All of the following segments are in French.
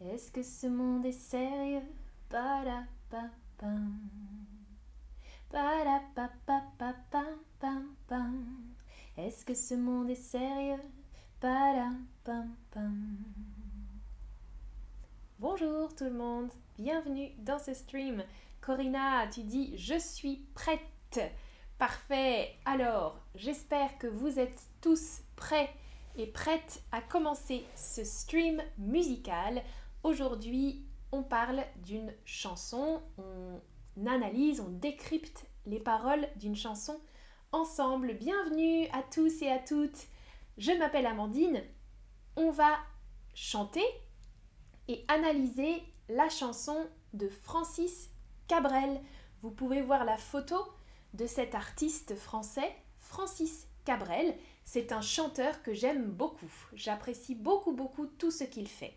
Est-ce que ce monde est sérieux? Est-ce que ce monde est sérieux? Bonjour tout le monde, bienvenue dans ce stream. Corina, tu dis je suis prête. Parfait. Alors, j'espère que vous êtes tous prêts et prêtes à commencer ce stream musical. Aujourd'hui, on parle d'une chanson, on analyse, on décrypte les paroles d'une chanson ensemble. Bienvenue à tous et à toutes. Je m'appelle Amandine. On va chanter et analyser la chanson de Francis Cabrel. Vous pouvez voir la photo de cet artiste français, Francis Cabrel. C'est un chanteur que j'aime beaucoup. J'apprécie beaucoup beaucoup tout ce qu'il fait.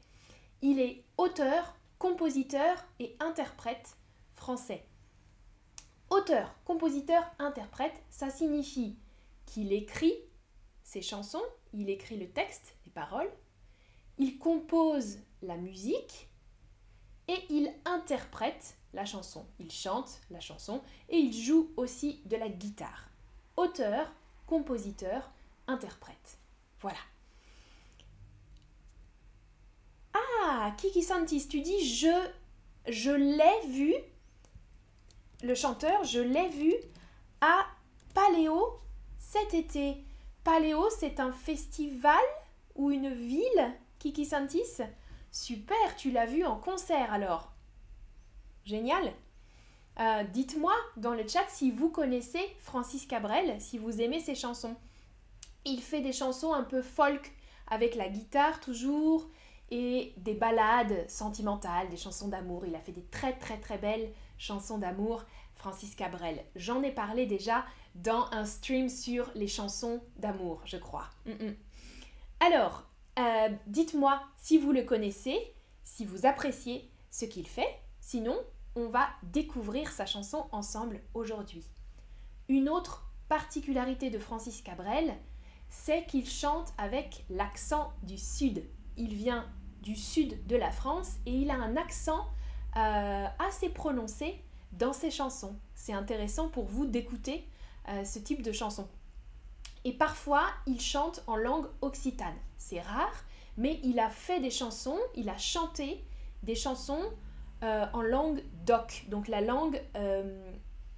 Il est auteur, compositeur et interprète français. Auteur, compositeur, interprète, ça signifie qu'il écrit ses chansons, il écrit le texte, les paroles, il compose la musique et il interprète la chanson. Il chante la chanson et il joue aussi de la guitare. Auteur, compositeur, interprète. Voilà. Ah, Kiki Santis, tu dis je, je l'ai vu, le chanteur, je l'ai vu à Paléo cet été. Paléo, c'est un festival ou une ville, Kiki Santis? Super, tu l'as vu en concert alors. Génial. Euh, dites-moi dans le chat si vous connaissez Francis Cabrel, si vous aimez ses chansons. Il fait des chansons un peu folk, avec la guitare toujours, et des ballades sentimentales, des chansons d'amour. Il a fait des très très très belles chansons d'amour, Francis Cabrel. J'en ai parlé déjà dans un stream sur les chansons d'amour, je crois. Mm, mm. Alors, euh, dites-moi si vous le connaissez, si vous appréciez ce qu'il fait. Sinon, on va découvrir sa chanson ensemble aujourd'hui. Une autre particularité de Francis Cabrel, c'est qu'il chante avec l'accent du sud. Il vient du sud de la France et il a un accent euh, assez prononcé dans ses chansons. C'est intéressant pour vous d'écouter euh, ce type de chanson. Et parfois, il chante en langue occitane. C'est rare, mais il a fait des chansons, il a chanté des chansons euh, en langue d'oc, donc la langue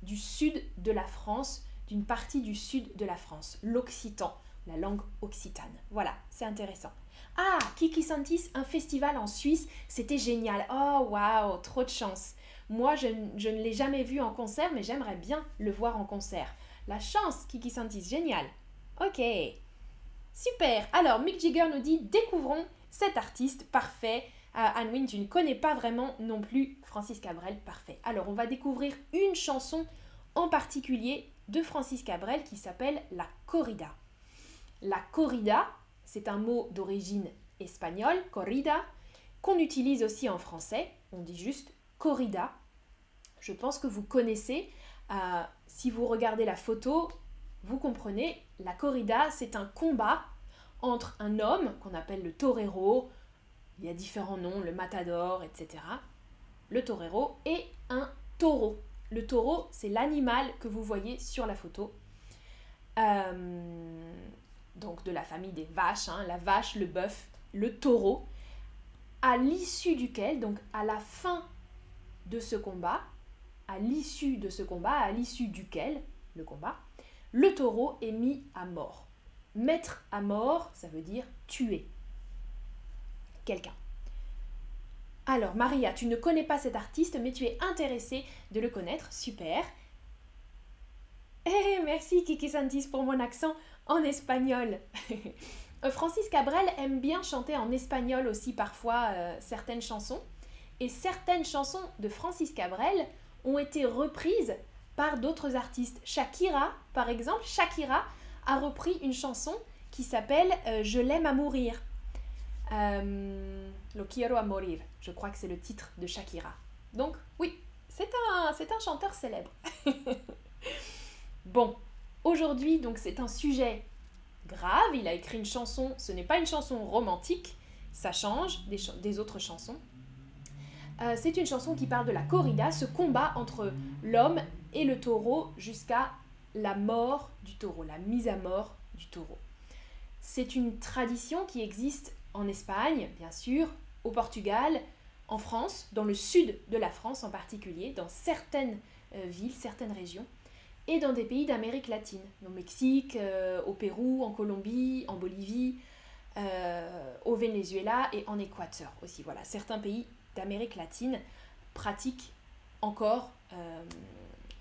du sud de la France, d'une partie du sud de la France, l'occitan, la langue occitane. Voilà, c'est intéressant. Ah, Kiki Santis, un festival en Suisse, c'était génial. Oh, waouh, trop de chance. Moi, je, ne l'ai jamais vu en concert, mais j'aimerais bien le voir en concert. La chance, Kiki Santis, génial. Ok. Super. Alors, Mick Jagger nous dit découvrons cet artiste parfait. Euh, Anne tu ne connais pas vraiment non plus Francis Cabrel, parfait. Alors, on va découvrir une chanson en particulier de Francis Cabrel qui s'appelle La Corrida. La corrida, c'est un mot d'origine espagnole, corrida, qu'on utilise aussi en français. On dit juste corrida. Je pense que vous connaissez. Euh, si vous regardez la photo, vous comprenez, la corrida, c'est un combat entre un homme qu'on appelle le torero, il y a différents noms, le matador, etc. Le torero et un taureau. Le taureau, c'est l'animal que vous voyez sur la photo. Euh, donc de la famille des vaches, hein, la vache, le bœuf, le taureau, à l'issue duquel, donc à la fin de ce combat, à l'issue de ce combat, à l'issue duquel, le combat, le taureau est mis à mort. Mettre à mort, ça veut dire tuer quelqu'un. Alors, Maria, tu ne connais pas cet artiste, mais tu es intéressée de le connaître. Super. Eh, merci Kiki Santis pour mon accent en espagnol. Euh, Francis Cabrel aime bien chanter en espagnol aussi parfois euh, certaines chansons. Et certaines chansons de Francis Cabrel ont été reprises par d'autres artistes. Shakira, par exemple, Shakira a repris une chanson qui s'appelle euh, Je l'aime à mourir. Lo quiero a morir, je crois que c'est le titre de Shakira. Donc oui, c'est un, c'est un chanteur célèbre. bon, Aujourd'hui, donc c'est un sujet grave, il a écrit une chanson, ce n'est pas une chanson romantique, ça change des, autres chansons. Euh, c'est une chanson qui parle de la corrida, ce combat entre l'homme et le taureau jusqu'à la mort du taureau, la mise à mort du taureau. C'est une tradition qui existe en Espagne, bien sûr, au Portugal, en France, dans le sud de la France en particulier, dans certaines euh, villes, certaines régions, et dans des pays d'Amérique latine, au Mexique, euh, au Pérou, en Colombie, en Bolivie, euh, au Venezuela et en Équateur aussi. Voilà, certains pays d'Amérique latine pratiquent encore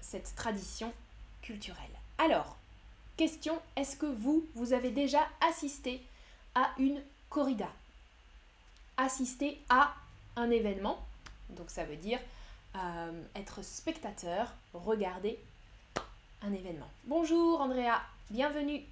cette tradition culturelle. Alors, question, est-ce que vous, vous avez déjà assisté à une corrida? Assister à un événement, donc ça veut dire euh, être spectateur, regarder un événement. Bonjour Andrea, bienvenue.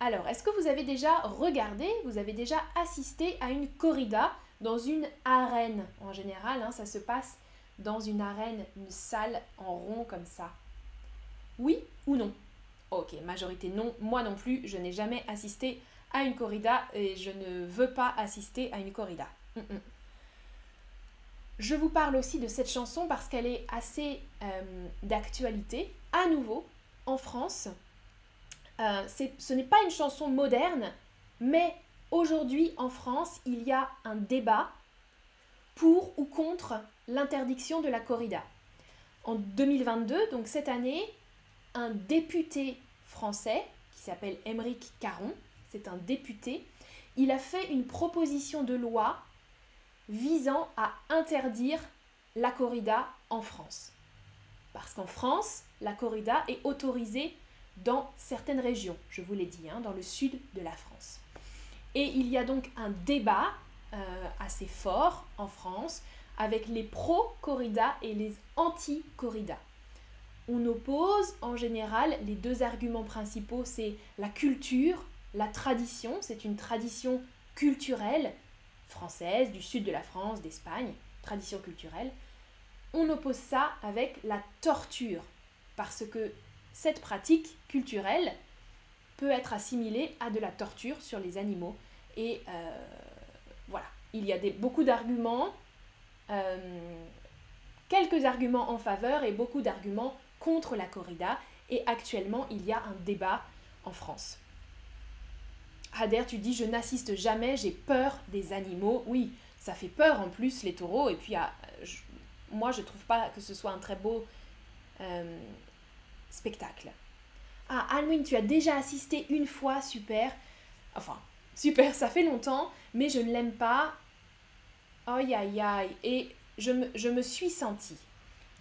Alors, est-ce que vous avez déjà regardé, vous avez déjà assisté à une corrida dans une arène? En général, hein, ça se passe dans une arène, une salle en rond comme ça. Oui ou non? Ok, majorité non. Moi non plus, je n'ai jamais assisté à une corrida et je ne veux pas assister à une corrida. Je vous parle aussi de cette chanson parce qu'elle est assez euh, d'actualité. À nouveau, en France, euh, ce n'est pas une chanson moderne, mais aujourd'hui en France, il y a un débat pour ou contre l'interdiction de la corrida. En 2022, donc cette année, un député français qui s'appelle Émeric Caron, c'est un député, il a fait une proposition de loi visant à interdire la corrida en France. Parce qu'en France, la corrida est autorisée dans certaines régions, je vous l'ai dit, hein, dans le sud de la France. Et il y a donc un débat euh, assez fort en France avec les pro-corrida et les anti-corrida. On oppose en général les deux arguments principaux, c'est la culture, la tradition, c'est une tradition culturelle française, du sud de la France, d'Espagne, tradition culturelle. On oppose ça avec la torture, parce que cette pratique culturelle peut être assimilée à de la torture sur les animaux. Et euh, voilà, il y a beaucoup d'arguments, euh, quelques arguments en faveur et beaucoup d'arguments contre la corrida. Et actuellement, il y a un débat en France. Hader, tu dis je n'assiste jamais, j'ai peur des animaux. Oui, ça fait peur en plus les taureaux. Et puis ah, moi je trouve pas que ce soit un très beau euh, spectacle. Ah, Halloween, tu as déjà assisté une fois, super. Enfin, super, ça fait longtemps, mais je ne l'aime pas. Aïe aïe aïe. Et je me, je me suis sentie.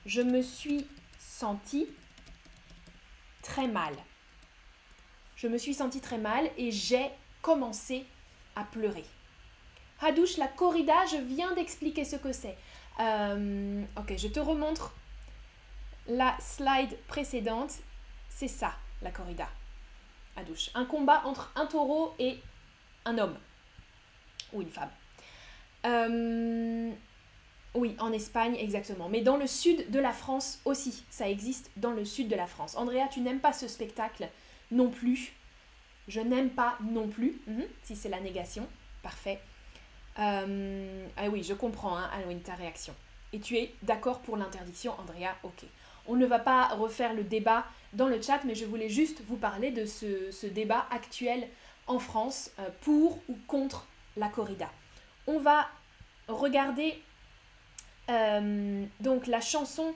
Je me suis sentie très mal. Je me suis sentie très mal et j'ai commencé à pleurer. Hadouche, la corrida, je viens d'expliquer ce que c'est. Euh, ok, je te remontre la slide précédente. C'est ça, la corrida. Hadouche. Un combat entre un taureau et un homme. Ou une femme. Euh, oui, en Espagne, exactement. Mais dans le sud de la France aussi. Ça existe dans le sud de la France. Andrea, tu n'aimes pas ce spectacle non plus. Je n'aime pas non plus, mhm, si c'est la négation. Parfait. Euh, ah oui, je comprends, hein, Halloween, ta réaction. Et tu es d'accord pour l'interdiction, Andrea Ok. On ne va pas refaire le débat dans le chat, mais je voulais juste vous parler de ce, débat actuel en France euh, pour ou contre la corrida. On va regarder euh, donc la chanson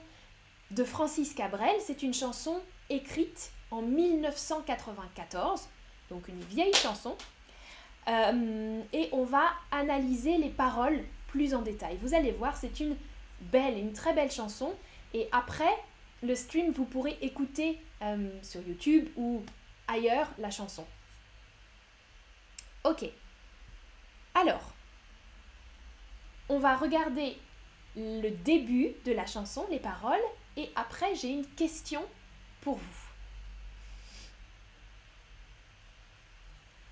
de Francis Cabrel. C'est une chanson écrite en 1994 donc une vieille chanson. Euh, et on va analyser les paroles plus en détail. Vous allez voir, c'est une belle, une très belle chanson. Et après le stream, vous pourrez écouter euh, sur YouTube ou ailleurs la chanson. Ok. Alors, on va regarder le début de la chanson, les paroles, et après j'ai une question pour vous.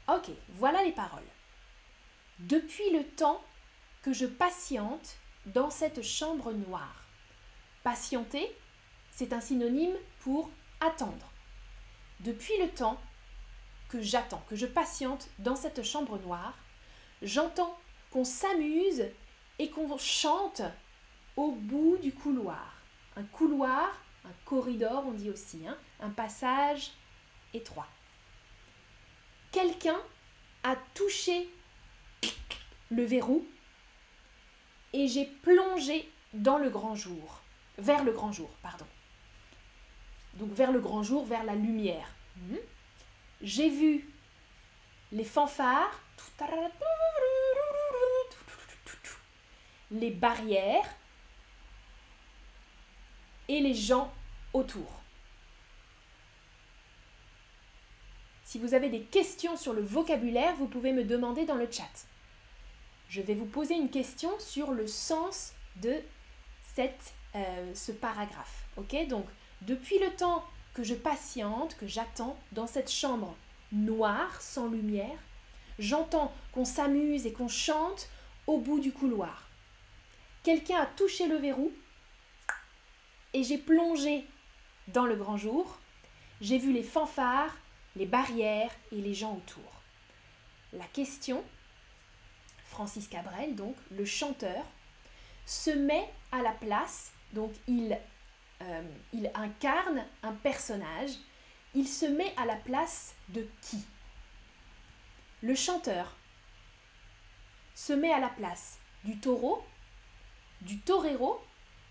Ok, voilà les paroles. Depuis le temps que je patiente dans cette chambre noire. Patienter, c'est un synonyme pour attendre. Depuis le temps que j'attends, que je patiente dans cette chambre noire, j'entends qu'on s'amuse et qu'on chante au bout du couloir. Un couloir, un corridor on dit aussi, hein, un passage étroit. Quelqu'un a touché le verrou et j'ai plongé dans le grand jour, vers le grand jour, pardon. Donc vers le grand jour, vers la lumière. Hmm. J'ai vu les fanfares, les barrières et les gens autour. Si vous avez des questions sur le vocabulaire, vous pouvez me demander dans le chat. Je vais vous poser une question sur le sens de euh, ce paragraphe. Ok? Donc, depuis le temps que je patiente, que j'attends dans cette chambre noire, sans lumière, j'entends qu'on s'amuse et qu'on chante au bout du couloir. Quelqu'un a touché le verrou et j'ai plongé dans le grand jour. J'ai vu les fanfares, les barrières et les gens autour. La question, Francis Cabrel, donc le chanteur, se met à la place, donc il euh, il incarne un personnage, il se met à la place de qui? Le chanteur se met à la place du taureau, du torero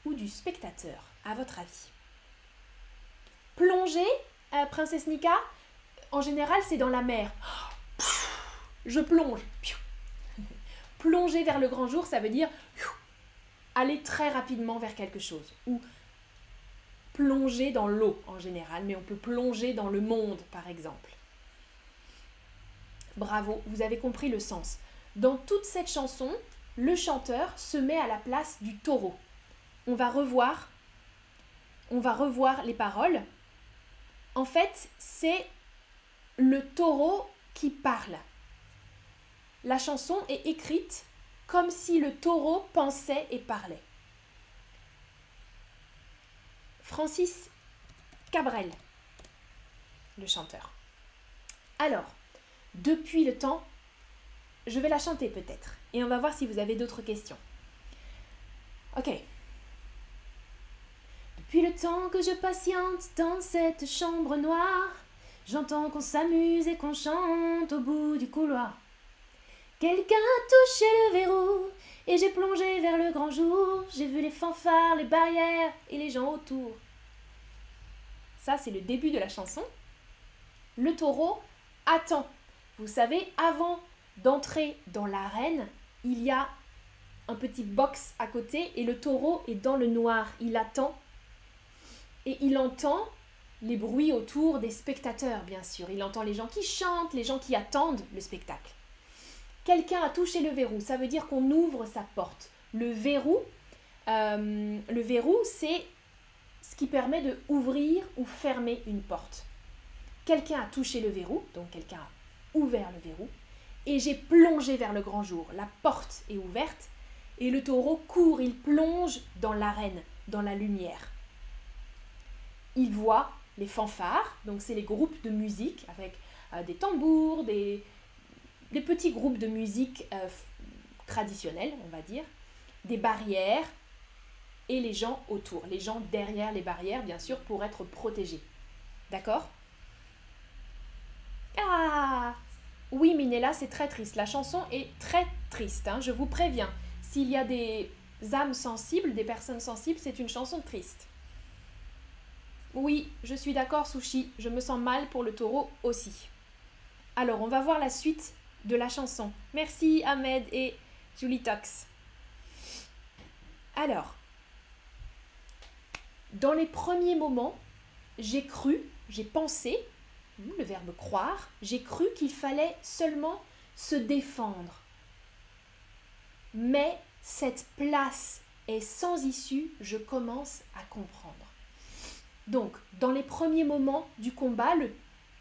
ou du spectateur, à votre avis? Plonger, euh, princesse Nika, en général c'est dans la mer. Je plonge. Plonger vers le grand jour, ça veut dire aller très rapidement vers quelque chose. Ou plonger dans l'eau en général, mais on peut plonger dans le monde par exemple. Bravo, vous avez compris le sens. Dans toute cette chanson, le chanteur se met à la place du taureau. On va revoir on va revoir les paroles. En fait, c'est le taureau qui parle. La chanson est écrite comme si le taureau pensait et parlait. Francis Cabrel, le chanteur. Alors, depuis le temps, je vais la chanter peut-être, et on va voir si vous avez d'autres questions. Ok. Depuis le temps que je patiente dans cette chambre noire, j'entends qu'on s'amuse et qu'on chante au bout du couloir. Quelqu'un a touché le verrou et j'ai plongé vers le grand jour. J'ai vu les fanfares, les barrières et les gens autour. Ça, c'est le début de la chanson. Le taureau attend. Vous savez, avant d'entrer dans l'arène, il y a un petit box à côté et le taureau est dans le noir. Il attend et il entend les bruits autour des spectateurs, bien sûr. Il entend les gens qui chantent, les gens qui attendent le spectacle. Quelqu'un a touché le verrou, ça veut dire qu'on ouvre sa porte. Le verrou, euh, le verrou, c'est ce qui permet de ouvrir ou fermer une porte. Quelqu'un a touché le verrou, donc quelqu'un a ouvert le verrou, et j'ai plongé vers le grand jour. La porte est ouverte, et le taureau court, il plonge dans l'arène, dans la lumière. Il voit les fanfares, donc c'est les groupes de musique avec euh, des tambours, des, petits groupes de musique euh, traditionnels, on va dire, des barrières et les gens autour, les gens derrière les barrières, bien sûr, pour être protégés. D'accord? Ah Oui, Minella, c'est très triste. La chanson est très triste, hein, je vous préviens. S'il y a des âmes sensibles, des personnes sensibles, c'est une chanson triste. Oui, je suis d'accord, Sushi, je me sens mal pour le taureau aussi. Alors, on va voir la suite de la chanson. Merci Ahmed et Julie Tox. Alors, dans les premiers moments, j'ai cru, j'ai pensé, le verbe croire, j'ai cru qu'il fallait seulement se défendre. Mais cette place est sans issue, je commence à comprendre. Donc, dans les premiers moments du combat, le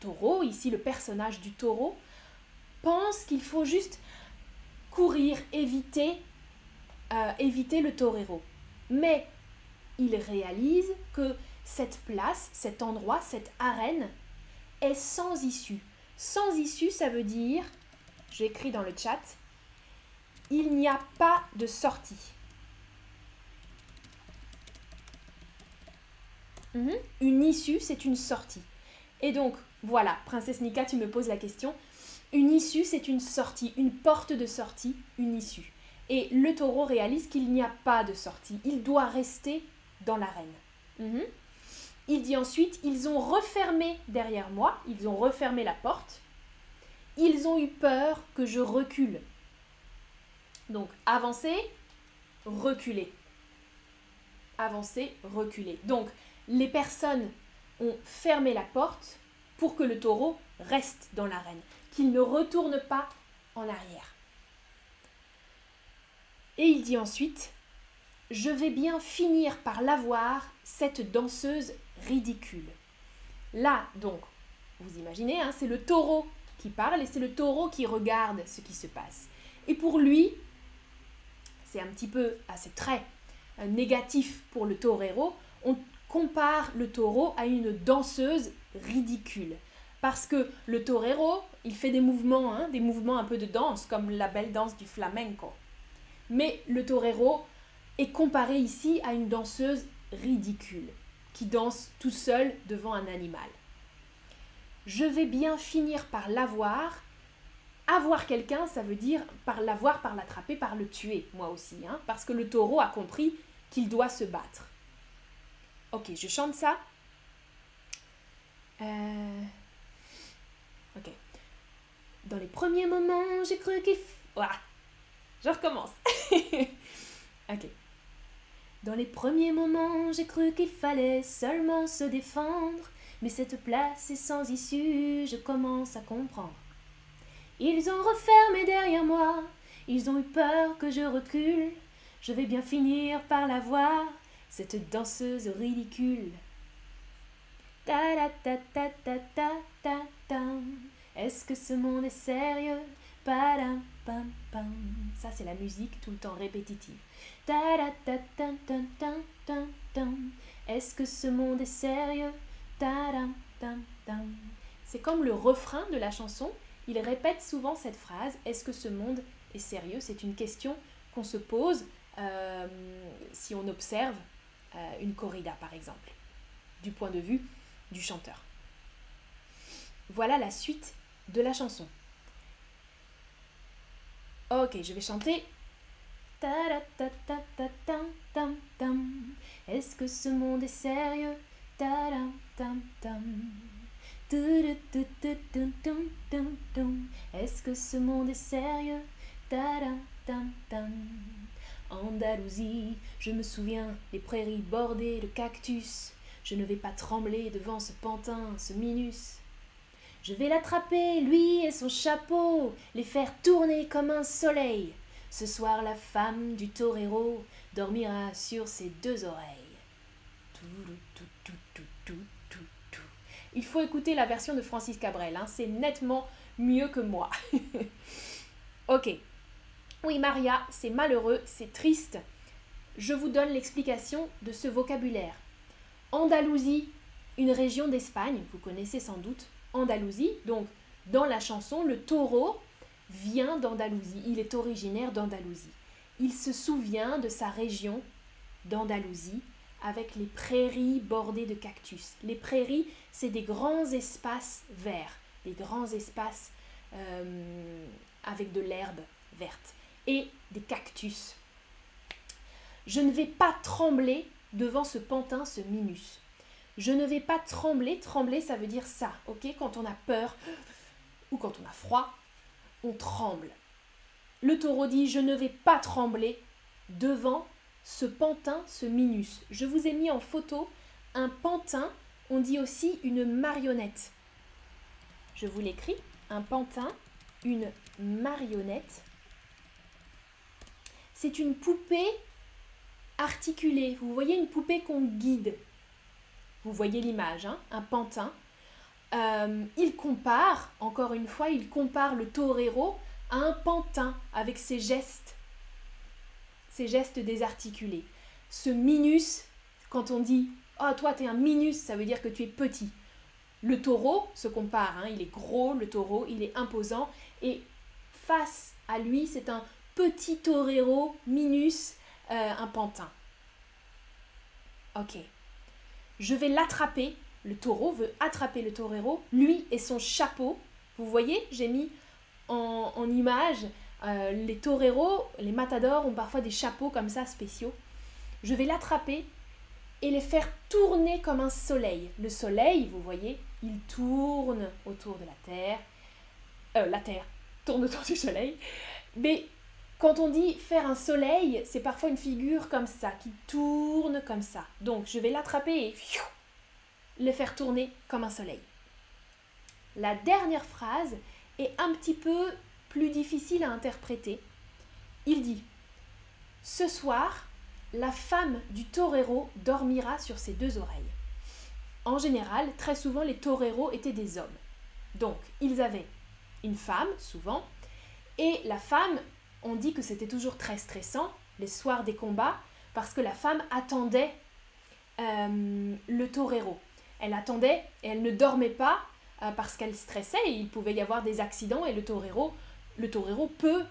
taureau, ici le personnage du taureau, pense qu'il faut juste courir, éviter, euh, éviter le torero. Mais il réalise que cette place, cet endroit, cette arène est sans issue, Sans issue, ça veut dire, j'écris dans le chat, il n'y a pas de sortie. Mhm. Une issue, c'est une sortie. Et donc, voilà, Princesse Nika, tu me poses la question. Une issue, c'est une sortie, une porte de sortie, une issue. Et le taureau réalise qu'il n'y a pas de sortie. Il doit rester dans l'arène. Mhm. Il dit ensuite, ils ont refermé derrière moi, ils ont refermé la porte. Ils ont eu peur que je recule. Donc, avancer, reculer. Avancer, reculer. Donc, les personnes ont fermé la porte pour que le taureau reste dans l'arène, qu'il ne retourne pas en arrière. Et il dit ensuite, je vais bien finir par l'avoir, cette danseuse ridicule. Là, donc, vous imaginez, hein, c'est le taureau qui parle et c'est le taureau qui regarde ce qui se passe. Et pour lui, c'est un petit peu assez très euh, négatif pour le torero, compare le taureau à une danseuse ridicule. Parce que le torero, il fait des mouvements, hein, des mouvements un peu de danse, comme la belle danse du flamenco. Mais le torero est comparé ici à une danseuse ridicule, qui danse tout seul devant un animal. Je vais bien finir par l'avoir. Avoir quelqu'un, ça veut dire par l'avoir, par l'attraper, par le tuer, moi aussi, hein, parce que le taureau a compris qu'il doit se battre. Ok, je chante ça. Euh, ok. Dans les premiers moments, j'ai cru qu'il... Voilà. Je recommence. ok. Dans les premiers moments, j'ai cru qu'il fallait seulement se défendre, mais cette place est sans issue, je commence à comprendre. Ils ont refermé derrière moi, ils ont eu peur que je recule, je vais bien finir par la voir, cette danseuse ridicule. Ta ta ta ta ta ta ta. Est-ce que ce monde est sérieux? Pam, pam. Ça, c'est la musique tout le temps répétitive. Ta ta ta ta ta ta ta. Est-ce que ce monde est sérieux? Ta C'est comme le refrain de la chanson. Il répète souvent cette phrase. Est-ce que ce monde est sérieux? C'est une question qu'on se pose euh, si on observe une corrida par exemple, du point de vue du chanteur. Voilà la suite de la chanson. Ok, je vais chanter. Est-ce que ce monde est sérieux? Est-ce que ce monde est sérieux? Andalousie, je me souviens, les prairies bordées de cactus. Je ne vais pas trembler devant ce pantin, ce minus. Je vais l'attraper, lui et son chapeau, les faire tourner comme un soleil. Ce soir, la femme du torero dormira sur ses deux oreilles. Il faut écouter la version de Francis Cabrel, hein. c'est nettement mieux que moi. ok, oui, Maria, c'est malheureux, c'est triste. Je vous donne l'explication de ce vocabulaire. Andalousie, une région d'Espagne, vous connaissez sans doute Andalousie. Donc, dans la chanson, le taureau vient d'Andalousie, il est originaire d'Andalousie. Il se souvient de sa région d'Andalousie avec les prairies bordées de cactus. Les prairies, c'est des grands espaces verts, des grands espaces euh, avec de l'herbe verte et des cactus. Je ne vais pas trembler devant ce pantin, ce minus. Je ne vais pas trembler. Trembler, ça veut dire ça, ok? Quand on a peur ou quand on a froid, on tremble. Le taureau dit Je ne vais pas trembler devant ce pantin, ce minus. Je vous ai mis en photo un pantin, on dit aussi une marionnette. Je vous l'écris un pantin, une marionnette c'est une poupée articulée. Vous voyez une poupée qu'on guide. Vous voyez l'image, hein un pantin. Euh, il compare, encore une fois, il compare le torero à un pantin avec ses gestes, ses gestes désarticulés. Ce minus, quand on dit Oh, toi, tu es un minus, ça veut dire que tu es petit. Le taureau se compare, hein, il est gros, le taureau, il est imposant, et face à lui, c'est un petit torero minus, euh, un pantin. Ok. Je vais l'attraper. Le taureau veut attraper le torero, lui et son chapeau. Vous voyez, j'ai mis en, image euh, les toreros, les matadors ont parfois des chapeaux comme ça spéciaux. Je vais l'attraper et les faire tourner comme un soleil. Le soleil, vous voyez, il tourne autour de la Terre. Euh, la Terre tourne autour du soleil. Mais quand on dit faire un soleil, c'est parfois une figure comme ça, qui tourne comme ça. Donc je vais l'attraper et le faire tourner comme un soleil. La dernière phrase est un petit peu plus difficile à interpréter. Il dit Ce soir, la femme du torero dormira sur ses deux oreilles. En général, très souvent, les toreros étaient des hommes. Donc, ils avaient une femme, souvent, et la femme on dit que c'était toujours très stressant, les soirs des combats, parce que la femme attendait euh, le torero. Elle attendait et elle ne dormait pas euh, parce qu'elle stressait et il pouvait y avoir des accidents et le torero, le torero peut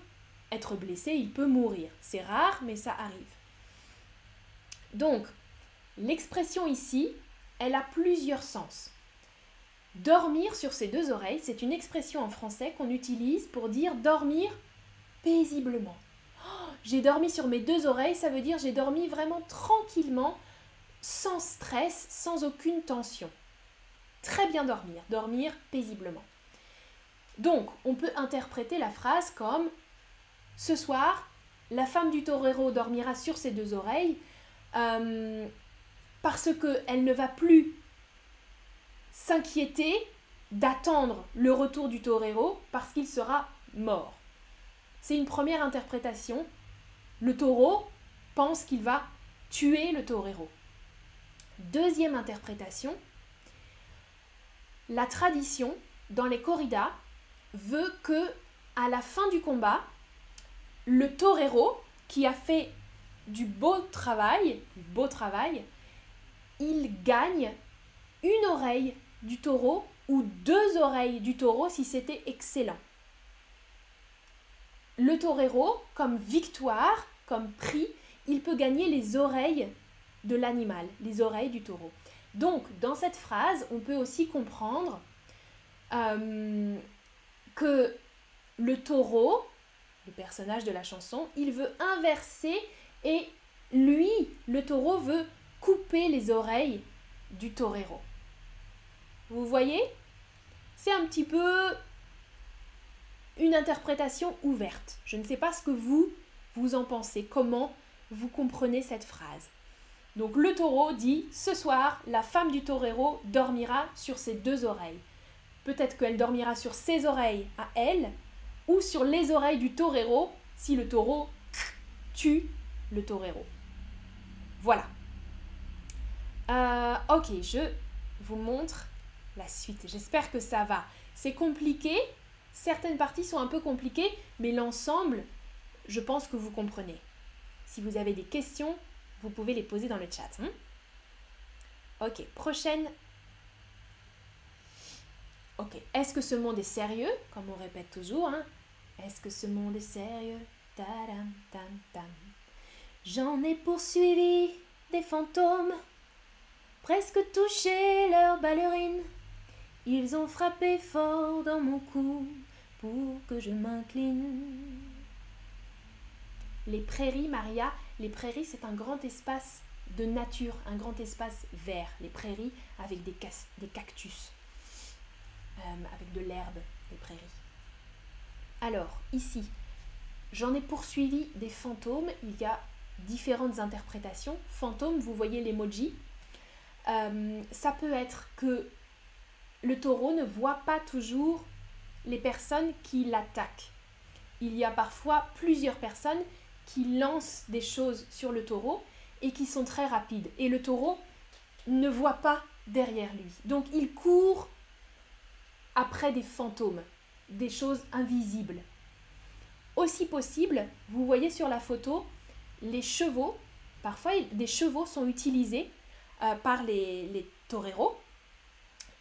être blessé, il peut mourir. C'est rare, mais ça arrive. Donc, l'expression ici, elle a plusieurs sens. Dormir sur ses deux oreilles, c'est une expression en français qu'on utilise pour dire dormir paisiblement. Oh, j'ai dormi sur mes deux oreilles, ça veut dire j'ai dormi vraiment tranquillement, sans stress, sans aucune tension. Très bien dormir, dormir paisiblement. Donc, on peut interpréter la phrase comme Ce soir, la femme du torero dormira sur ses deux oreilles euh, parce qu'elle ne va plus s'inquiéter d'attendre le retour du torero parce qu'il sera mort. C'est une première interprétation. Le taureau pense qu'il va tuer le torero. Deuxième interprétation, la tradition dans les corridas veut que à la fin du combat, le torero qui a fait du beau travail, du beau travail, il gagne une oreille du taureau ou deux oreilles du taureau si c'était excellent le torero, comme victoire, comme prix, il peut gagner les oreilles de l'animal, les oreilles du taureau. Donc, dans cette phrase, on peut aussi comprendre euh, que le taureau, le personnage de la chanson, il veut inverser et lui, le taureau, veut couper les oreilles du torero. Vous voyez? C'est un petit peu une interprétation ouverte. Je ne sais pas ce que vous, vous en pensez, comment vous comprenez cette phrase? Donc le taureau dit Ce soir, la femme du torero dormira sur ses deux oreilles. Peut-être qu'elle dormira sur ses oreilles à elle ou sur les oreilles du torero si le taureau tue le torero. Voilà. Euh, ok, je vous montre la suite. J'espère que ça va. C'est compliqué, Certaines parties sont un peu compliquées, mais l'ensemble, je pense que vous comprenez. Si vous avez des questions, vous pouvez les poser dans le chat. Hein. ok, prochaine. Ok, est-ce que ce monde est sérieux? Comme on répète toujours, hein. Est-ce que ce monde est sérieux? Tam, tam. J'en ai poursuivi des fantômes, presque touché leur ballerine. Ils ont frappé fort dans mon cou que je m'incline. Les prairies, Maria, les prairies, c'est un grand espace de nature, un grand espace vert. Les prairies avec des, des cactus, euh, avec de l'herbe, les prairies. Alors, ici, j'en ai poursuivi des fantômes. Il y a différentes interprétations. Fantôme, vous voyez l'emoji. Euh, ça peut être que le taureau ne voit pas toujours les personnes qui l'attaquent. Il y a parfois plusieurs personnes qui lancent des choses sur le taureau et qui sont très rapides. Et le taureau ne voit pas derrière lui. Donc il court après des fantômes, des choses invisibles. Aussi possible, vous voyez sur la photo, les chevaux, parfois des chevaux sont utilisés euh, par les, les toreros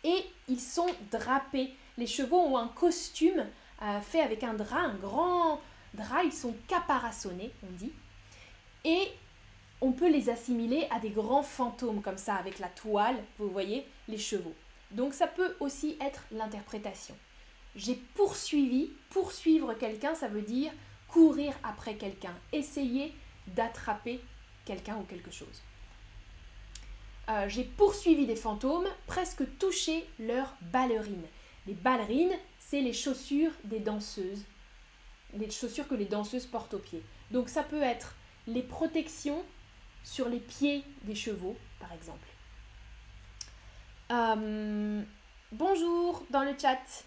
et ils sont drapés. Les chevaux ont un costume euh, fait avec un drap, un grand drap, ils sont caparaçonnés, on dit. Et on peut les assimiler à des grands fantômes comme ça, avec la toile, vous voyez, les chevaux. Donc ça peut aussi être l'interprétation. J'ai poursuivi, poursuivre quelqu'un, ça veut dire courir après quelqu'un, essayer d'attraper quelqu'un ou quelque chose. Euh, j'ai poursuivi des fantômes, presque touché leurs ballerines. Les ballerines, c'est les chaussures des danseuses, les chaussures que les danseuses portent aux pieds. Donc ça peut être les protections sur les pieds des chevaux, par exemple. Euh, bonjour dans le chat,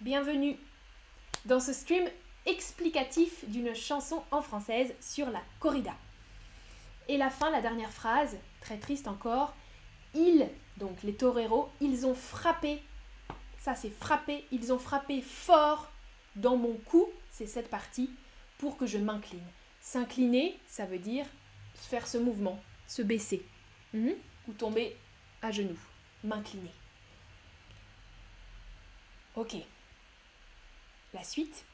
bienvenue dans ce stream explicatif d'une chanson en française sur la corrida. Et la fin, la dernière phrase, très triste encore, ils, donc les toreros, ils ont frappé, ça c'est frappé, ils ont frappé fort dans mon cou, c'est cette partie, pour que je m'incline. S'incliner, ça veut dire faire ce mouvement, se baisser, mhm. ou tomber à genoux, m'incliner. Ok. La suite.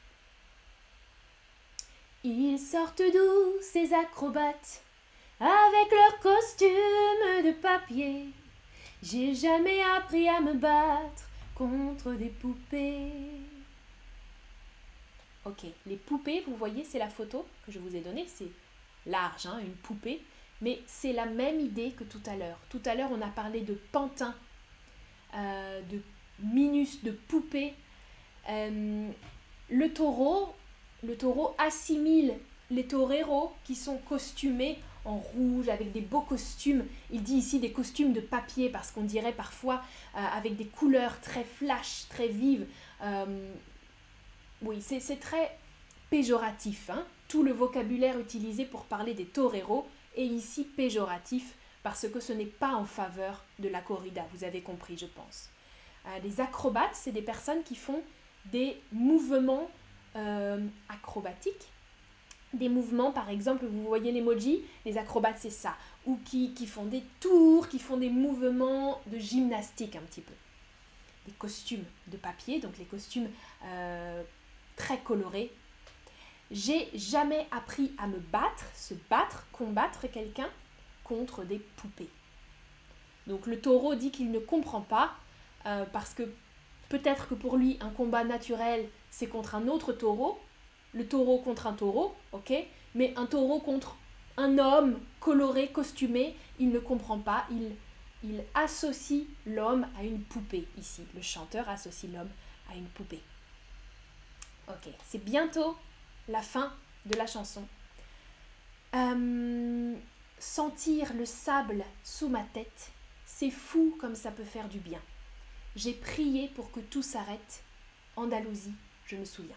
Ils sortent d'où ces acrobates? Avec leurs costumes de papier. J'ai jamais appris à me battre contre des poupées. Ok, les poupées, vous voyez, c'est la photo que je vous ai donnée, c'est large, hein, une poupée, mais c'est la même idée que tout à l'heure. Tout à l'heure, on a parlé de pantin, euh, de minus, de poupée. Euh, le taureau, le taureau assimile les toreros qui sont costumés en rouge, avec des beaux costumes. Il dit ici des costumes de papier parce qu'on dirait parfois euh, avec des couleurs très flash, très vives. oui, c'est très péjoratif. Hein tout le vocabulaire utilisé pour parler des toreros est ici péjoratif parce que ce n'est pas en faveur de la corrida, vous avez compris, je pense. Euh, les acrobates, c'est des personnes qui font des mouvements euh, acrobatiques. Des mouvements, par exemple, vous voyez l'emoji, les acrobates, c'est ça. Ou qui, font des tours, qui font des mouvements de gymnastique un petit peu. Des costumes de papier, donc les costumes euh, très colorés, j'ai jamais appris à me battre, se battre, combattre quelqu'un contre des poupées. Donc le taureau dit qu'il ne comprend pas euh, parce que peut-être que pour lui un combat naturel c'est contre un autre taureau, le taureau contre un taureau, ok, mais un taureau contre un homme coloré, costumé, il ne comprend pas, il, il associe l'homme à une poupée ici. Le chanteur associe l'homme à une poupée. Ok, c'est bientôt la fin de la chanson. Euh, sentir le sable sous ma tête, c'est fou comme ça peut faire du bien. J'ai prié pour que tout s'arrête. Andalousie, je me souviens.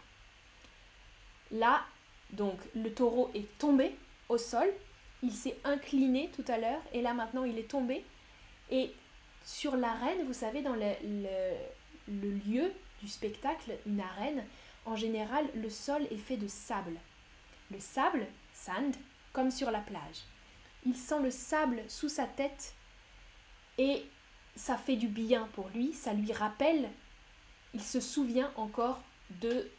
Là, donc, le taureau est tombé au sol. Il s'est incliné tout à l'heure et là maintenant il est tombé. Et sur l'arène, vous savez, dans le, le lieu du spectacle, une arène, en général, le sol est fait de sable. Le sable, sand, comme sur la plage. Il sent le sable sous sa tête et ça fait du bien pour lui, ça lui rappelle, il se souvient encore de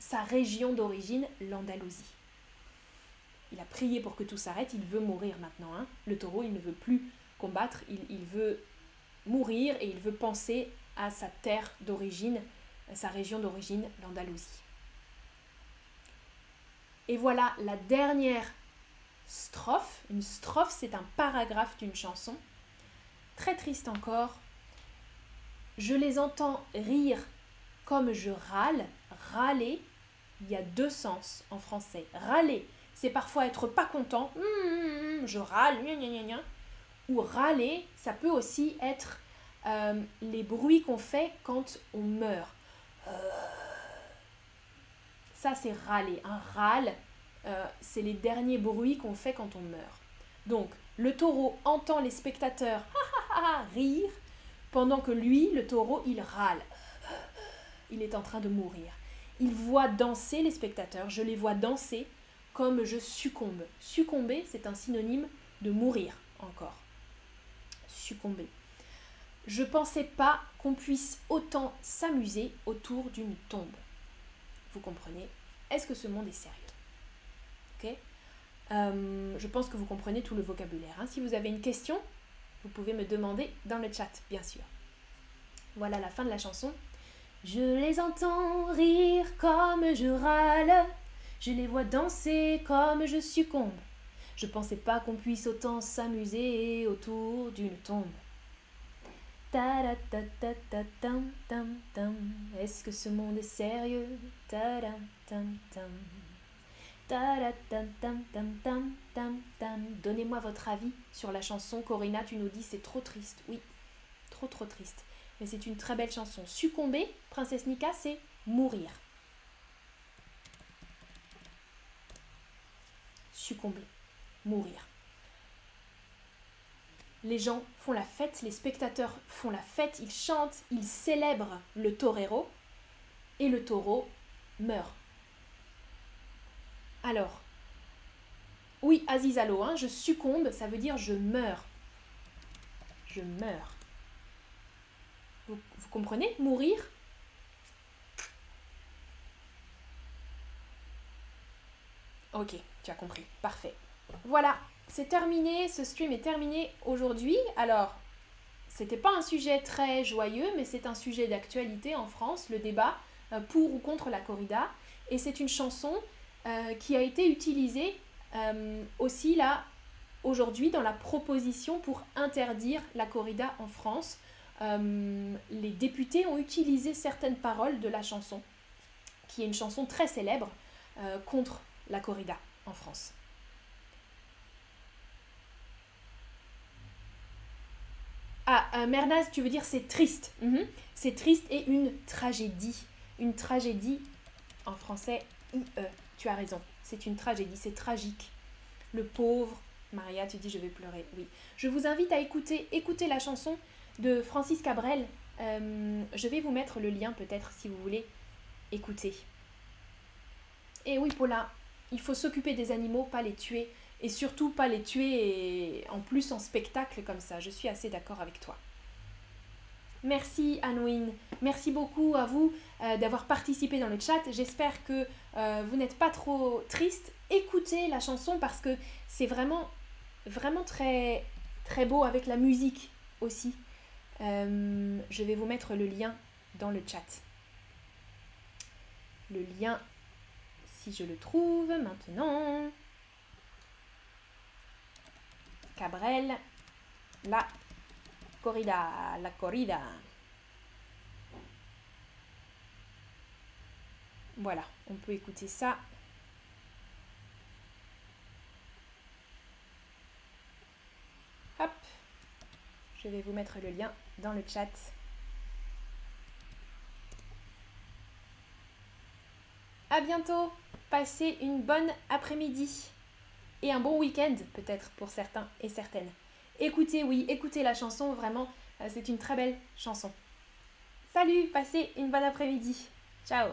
sa région d'origine, l'Andalousie. Il a prié pour que tout s'arrête, il veut mourir maintenant. Hein. Le taureau, il ne veut plus combattre, il, il veut mourir et il veut penser à sa terre d'origine, sa région d'origine, l'Andalousie. Et voilà la dernière strophe. Une strophe, c'est un paragraphe d'une chanson. Très triste encore. Je les entends rire comme je râle. Râler, il y a deux sens en français. Râler, c'est parfois être pas content. Hum, hum, hum, je râle, Ou râler, ça peut aussi être euh, les bruits qu'on fait quand on meurt. Ça, c'est râler. Un râle, euh, c'est les derniers bruits qu'on fait quand on meurt. Donc, le taureau entend les spectateurs rire, pendant que lui, le taureau, il râle. Il est en train de mourir. Il voit danser les spectateurs, je les vois danser comme je succombe. Succomber, c'est un synonyme de mourir encore. Succomber. Je pensais pas qu'on puisse autant s'amuser autour d'une tombe. Vous comprenez? Est-ce que ce monde est sérieux? Ok? Euh, Je pense que vous comprenez tout le vocabulaire. Hein. Si vous avez une question, vous pouvez me demander dans le chat, bien sûr. Voilà la fin de la chanson. Je les entends rire comme je râle, je les vois danser comme je succombe. Je pensais pas qu'on puisse autant s'amuser autour d'une tombe. Est-ce que ce monde est sérieux? Donnez-moi votre avis sur la chanson. Corinna, tu nous dis c'est trop triste. Oui, trop trop triste. Mais c'est une très belle chanson. Succomber, Princesse Nika, c'est mourir. Succomber, mourir. Les gens font la fête, les spectateurs font la fête, ils chantent, ils célèbrent le torero et le taureau meurt. Alors, oui, Azizalo, hein, je succombe, ça veut dire je meurs. Je meurs. Vous, comprenez? Mourir? Ok, tu as compris. Parfait. Voilà, c'est terminé. Ce stream est terminé aujourd'hui. Alors, c'était pas un sujet très joyeux, mais c'est un sujet d'actualité en France, le débat euh, pour ou contre la corrida. Et c'est une chanson euh, qui a été utilisée euh, aussi là aujourd'hui dans la proposition pour interdire la corrida en France. Les députés ont utilisé certaines paroles de la chanson, qui est une chanson très célèbre contre la corrida en France. Ah, euh, Mernaz, tu veux dire c'est triste. Mhm. C'est triste et une tragédie. Une tragédie, en français, IE. Tu as raison. C'est une tragédie, c'est tragique. Le pauvre. Maria, tu dis je vais pleurer. Oui. Je vous invite à écouter, écouter la chanson de Francis Cabrel. Euh, je vais vous mettre le lien peut-être si vous voulez écouter. Et oui, Paula, il faut s'occuper des animaux, pas les tuer. Et surtout pas les tuer en plus en spectacle comme ça. Je suis assez d'accord avec toi. Merci Anouine. Merci beaucoup à vous euh, d'avoir participé dans le chat. J'espère que euh, vous n'êtes pas trop triste. Écoutez la chanson parce que c'est vraiment, vraiment très, très beau avec la musique aussi. Euh, je vais vous mettre le lien dans le chat. Le lien si je le trouve maintenant. Cabrel, la corrida, la corrida. Voilà, on peut écouter ça. Hop, je vais vous mettre le lien dans le chat. À bientôt. Passez une bonne après-midi. Et un bon week-end, peut-être, pour certains et certaines. Écoutez, oui, écoutez la chanson, vraiment, euh, c'est une très belle chanson. Salut, passez une bonne après-midi. Ciao